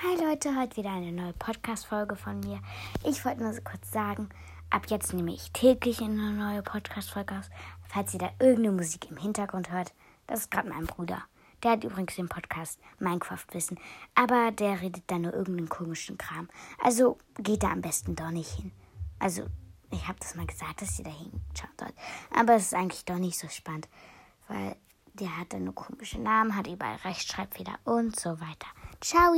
Hi Leute, heute wieder eine neue Podcast-Folge von mir. Ich wollte nur so kurz sagen, ab jetzt nehme ich täglich eine neue Podcast-Folge aus. Falls ihr da irgendeine Musik im Hintergrund hört, das ist gerade mein Bruder. Der hat übrigens den Podcast Minecraft Wissen, aber der redet da nur irgendeinen komischen Kram. Also geht da am besten doch nicht hin. Also, ich habe das mal gesagt, dass ihr da hinschaut dort. Aber es ist eigentlich doch nicht so spannend, weil der hat dann nur komische Namen, hat überall Rechtschreibfehler und so weiter. Ciao!